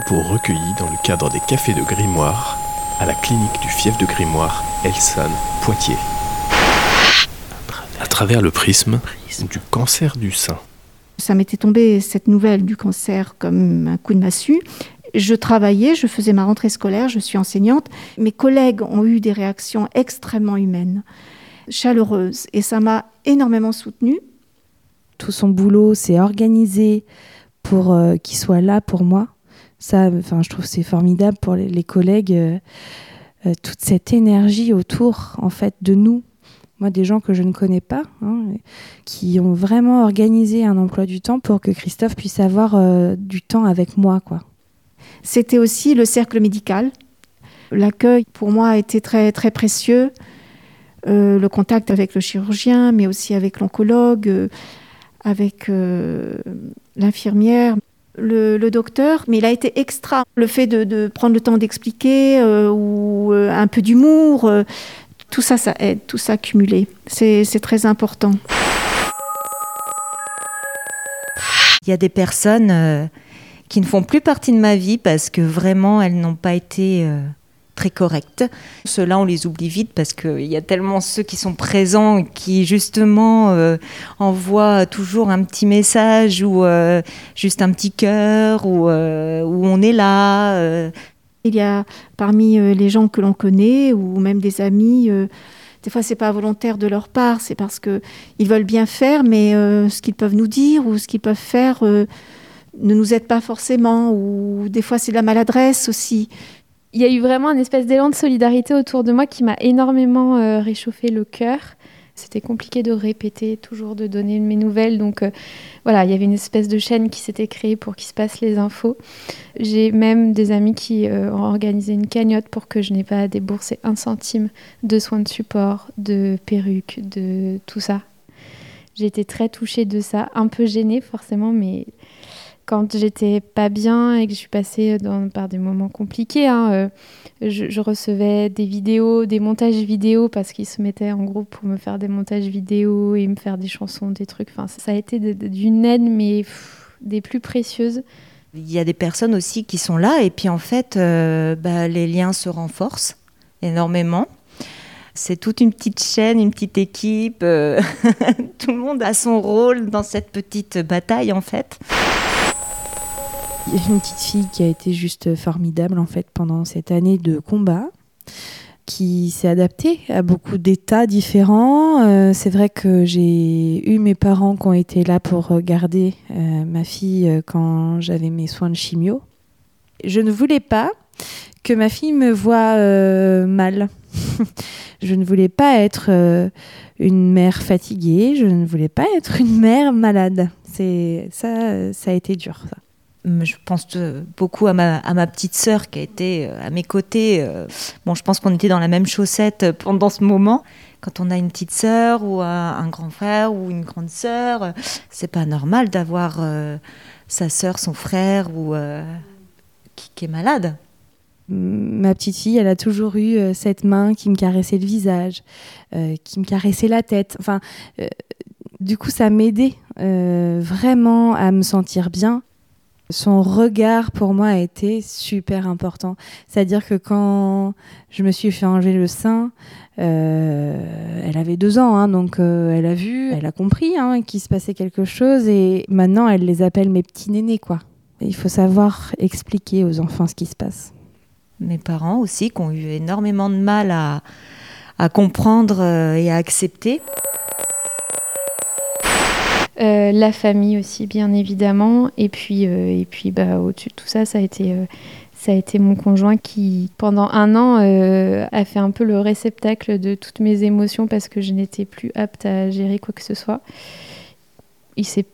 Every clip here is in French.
propos recueillis dans le cadre des cafés de Grimoire à la clinique du fief de Grimoire, Elson, Poitiers. À travers le prisme du cancer du sein. Ça m'était tombé cette nouvelle du cancer comme un coup de massue. Je travaillais, je faisais ma rentrée scolaire, je suis enseignante. Mes collègues ont eu des réactions extrêmement humaines, chaleureuses, et ça m'a énormément soutenue. Tout son boulot, s'est organisé pour euh, qu'il soit là pour moi. Ça, enfin, je trouve c'est formidable pour les, collègues, euh, euh, toute cette énergie autour, en fait, de nous, moi, des gens que je ne connais pas, hein, qui ont vraiment organisé un emploi du temps pour que Christophe puisse avoir du temps avec moi, quoi. C'était aussi le cercle médical. L'accueil, pour moi, a été très, très précieux. Euh, le contact avec le chirurgien, mais aussi avec l'oncologue, euh, avec euh, l'infirmière, le, docteur. Mais il a été extra. Le fait de, prendre le temps d'expliquer ou un peu d'humour, tout ça, ça aide, tout ça cumulé. C'est très important. Il y a des personnes qui ne font plus partie de ma vie parce que vraiment elles n'ont pas été euh, très correctes. Ceux-là, on les oublie vite parce qu'il y a tellement ceux qui sont présents qui justement euh, envoient toujours un petit message ou euh, juste un petit cœur ou où on est là. Il y a parmi les gens que l'on connaît ou même des amis des fois, c'est pas volontaire de leur part, c'est parce que ils veulent bien faire, mais ce qu'ils peuvent nous dire ou ce qu'ils peuvent faire ne nous aide pas forcément, ou des fois c'est de la maladresse aussi. Il y a eu vraiment un espèce d'élan de solidarité autour de moi qui m'a énormément euh, réchauffé le cœur. C'était compliqué de répéter, toujours de donner mes nouvelles. Donc euh, voilà, il y avait une espèce de chaîne qui s'était créée pour qu'il se passe les infos. J'ai même des amis qui euh, ont organisé une cagnotte pour que je n'ai pas à débourser un centime de soins de support, de perruques, de tout ça. J'ai été très touchée de ça, un peu gênée forcément, mais quand j'étais pas bien et que je suis passée par des moments compliqués, hein, euh, je, recevais des vidéos, des montages vidéo parce qu'ils se mettaient en groupe pour me faire des montages vidéo et me faire des chansons, des trucs. Enfin, ça, a été d'une aide, mais des plus précieuses. Il y a des personnes aussi qui sont là et puis en fait, euh, bah, les liens se renforcent énormément. C'est toute une petite chaîne, une petite équipe. Euh, tout le monde a son rôle dans cette petite bataille en fait. Il y a une petite fille qui a été juste formidable en fait pendant cette année de combat qui s'est adaptée à beaucoup d'états différents. Euh, c'est vrai que j'ai eu mes parents qui ont été là pour garder euh, ma fille euh, quand j'avais mes soins de chimio. Je ne voulais pas que ma fille me voie mal. je ne voulais pas être une mère fatiguée, je ne voulais pas être une mère malade. C'est ça, ça a été dur. Ça je pense beaucoup à ma, petite sœur qui a été euh, à mes côtés. Euh. Bon, je pense qu'on était dans la même chaussette pendant ce moment. Quand on a une petite sœur ou un grand frère ou une grande sœur, c'est pas normal d'avoir euh, sa sœur, son frère ou qui, est malade. Ma petite fille, elle a toujours eu cette main qui me caressait le visage, qui me caressait la tête. Enfin, du coup, ça m'aidait vraiment à me sentir bien. Son regard pour moi a été super important. C'est-à-dire que quand je me suis fait enlever le sein, euh, elle avait deux ans, hein, donc euh, elle a vu, elle a compris hein, qu'il se passait quelque chose et maintenant elle les appelle mes petits nénés il faut savoir expliquer aux enfants ce qui se passe. Mes parents aussi qui ont eu énormément de mal à, à comprendre euh, et à accepter. Euh, la famille aussi, bien évidemment. Et puis, euh, et puis bah, au-dessus de tout ça, ça a été, euh, ça a été mon conjoint qui, pendant un an, a fait un peu le réceptacle de toutes mes émotions parce que je n'étais plus apte à gérer quoi que ce soit. Il s'est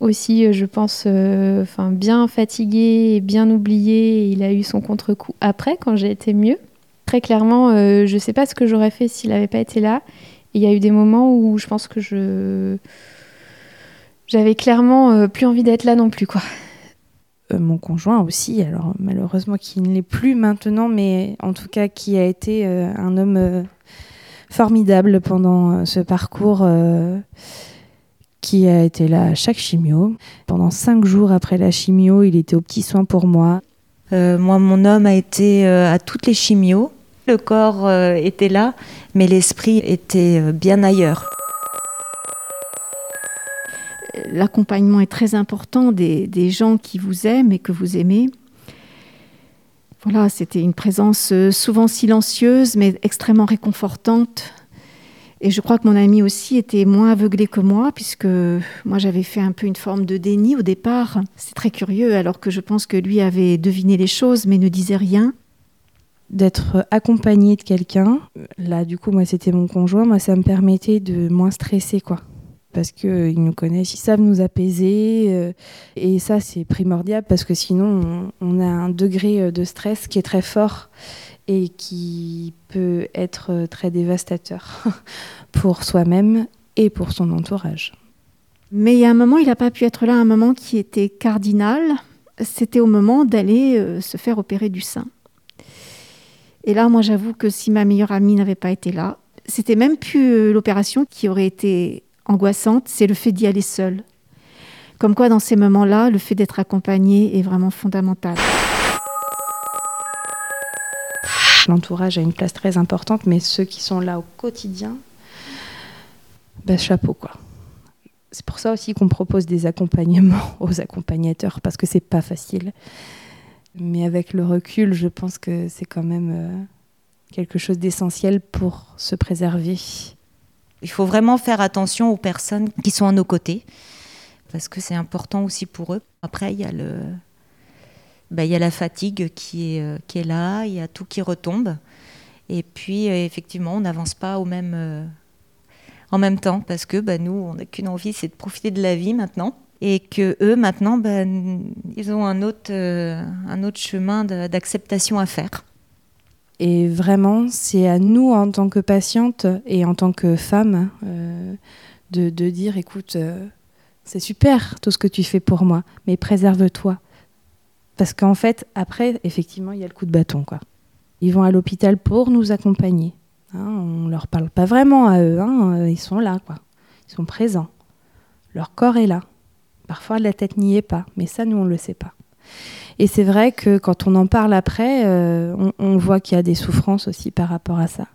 aussi, je pense, bien fatigué bien oublié. il a eu son contre-coup après, quand j'ai été mieux. Très clairement, je ne sais pas ce que j'aurais fait s'il n'avait pas été là. Il y a eu des moments où je pense que je j'avais clairement euh, plus envie d'être là non plus, quoi. Euh, mon conjoint aussi, alors malheureusement qui ne l'est plus maintenant, mais en tout cas qui a été euh, un homme formidable pendant ce parcours qui a été là à chaque chimio. Pendant cinq jours après la chimio, il était au petit soin pour moi. Euh, moi, mon homme a été à toutes les chimios. Le corps était là, mais l'esprit était bien ailleurs. L'accompagnement est très important des, gens qui vous aiment et que vous aimez. Voilà, c'était une présence souvent silencieuse, mais extrêmement réconfortante et je crois que mon ami aussi était moins aveuglé que moi, puisque moi j'avais fait un peu une forme de déni au départ. C'est très curieux, alors que je pense que lui avait deviné les choses, mais ne disait rien. D'être accompagné de quelqu'un, là du coup moi c'était mon conjoint, moi ça me permettait de moins stresser quoi parce qu'ils nous connaissent, ils savent nous apaiser. Euh, et ça, c'est primordial parce que sinon, on, a un degré de stress qui est très fort et qui peut être très dévastateur pour soi-même et pour son entourage. Mais il y a un moment, il n'a pas pu être là, un moment qui était cardinal. C'était au moment d'aller euh, se faire opérer du sein. Et là, moi, j'avoue que si ma meilleure amie n'avait pas été là, c'était même plus euh, l'opération qui aurait été angoissante, c'est le fait d'y aller seule. Comme quoi, dans ces moments-là, le fait d'être accompagné est vraiment fondamental. L'entourage a une place très importante, mais ceux qui sont là au quotidien, ben, chapeau quoi. C'est pour ça aussi qu'on propose des accompagnements aux accompagnateurs, parce que c'est pas facile. Mais avec le recul, je pense que c'est quand même euh, quelque chose d'essentiel pour se préserver. Il faut vraiment faire attention aux personnes qui sont à nos côtés, parce que c'est important aussi pour eux. Après, il y a le, bah, il y a la fatigue qui est, euh, qui est là, il y a tout qui retombe. Et puis, euh, effectivement, on n'avance pas au même, euh, en même temps parce que bah, nous, on n'a qu'une envie, c'est de profiter de la vie maintenant. Et que eux, maintenant, bah, ils ont un autre, un autre chemin d'acceptation à faire. Et vraiment, c'est à nous, en tant que patiente et en tant que femme, de, de, dire, écoute, c'est super tout ce que tu fais pour moi, mais préserve-toi. Parce qu'en fait, après, effectivement, il y a le coup de bâton. Quoi. Ils vont à l'hôpital pour nous accompagner. Hein, on ne leur parle pas vraiment à eux. Hein, ils sont là, quoi. Ils sont présents. Leur corps est là. Parfois, la tête n'y est pas. Mais ça, nous, on ne le sait pas. Et c'est vrai que quand on en parle après, euh, on, on, voit qu'il y a des souffrances aussi par rapport à ça.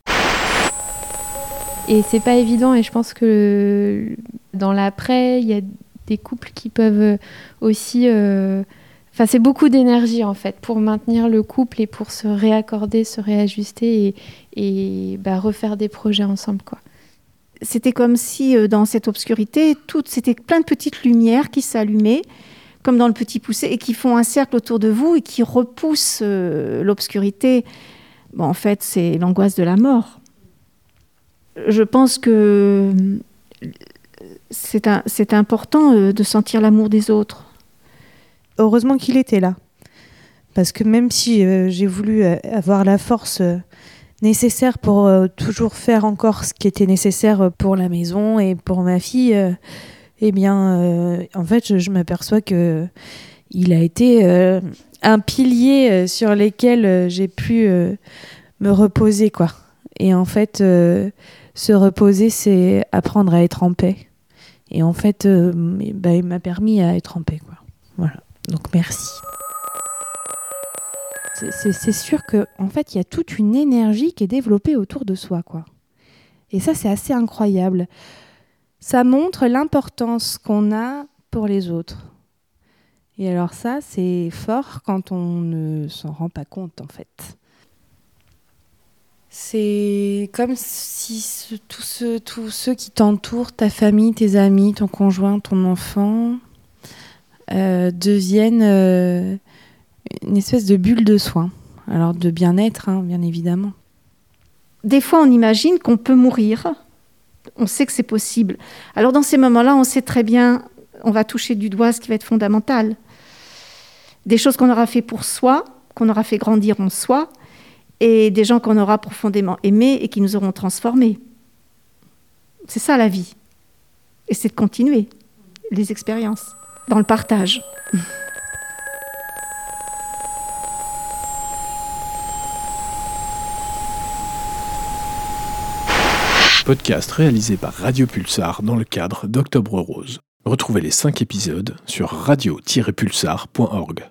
Et c'est pas évident. Et je pense que dans l'après, il y a des couples qui peuvent aussi. Euh, Enfin, c'est beaucoup d'énergie en fait pour maintenir le couple et pour se réaccorder, se réajuster et, et bah, refaire des projets ensemble. quoi. C'était comme si euh, dans cette obscurité, c'était plein de petites lumières qui s'allumaient, comme dans le petit poussé, et qui font un cercle autour de vous et qui repoussent euh, l'obscurité. Bon, en fait, c'est l'angoisse de la mort. Je pense que euh, c'est important de sentir l'amour des autres heureusement qu'il était là. Parce que même si euh, j'ai voulu euh, avoir la force euh, nécessaire pour toujours faire encore ce qui était nécessaire pour la maison et pour ma fille, eh bien, en fait, je, m'aperçois que il a été un pilier sur lequel j'ai pu me reposer, quoi. Et en fait, se reposer, c'est apprendre à être en paix. Et en fait, bah, il m'a permis à être en paix, quoi. Voilà. Donc merci. C'est sûr que en fait, il y a toute une énergie qui est développée autour de soi, quoi. Et ça, c'est assez incroyable. Ça montre l'importance qu'on a pour les autres. Et alors ça, c'est fort quand on ne s'en rend pas compte, en fait. C'est comme si tous ceux qui t'entourent, ta famille, tes amis, ton conjoint, ton enfant, euh, deviennent euh, une espèce de bulle de soins. Alors de bien-être, hein, bien évidemment. Des fois, on imagine qu'on peut mourir. On sait que c'est possible. Alors dans ces moments-là, on sait très bien, on va toucher du doigt ce qui va être fondamental. Des choses qu'on aura fait pour soi, qu'on aura fait grandir en soi, et des gens qu'on aura profondément aimés et qui nous auront transformés. C'est ça la vie. Et c'est de continuer les expériences dans le partage. Podcast réalisé par Radio Pulsar dans le cadre d'Octobre Rose. Retrouvez les 5 épisodes sur radio-pulsar.org.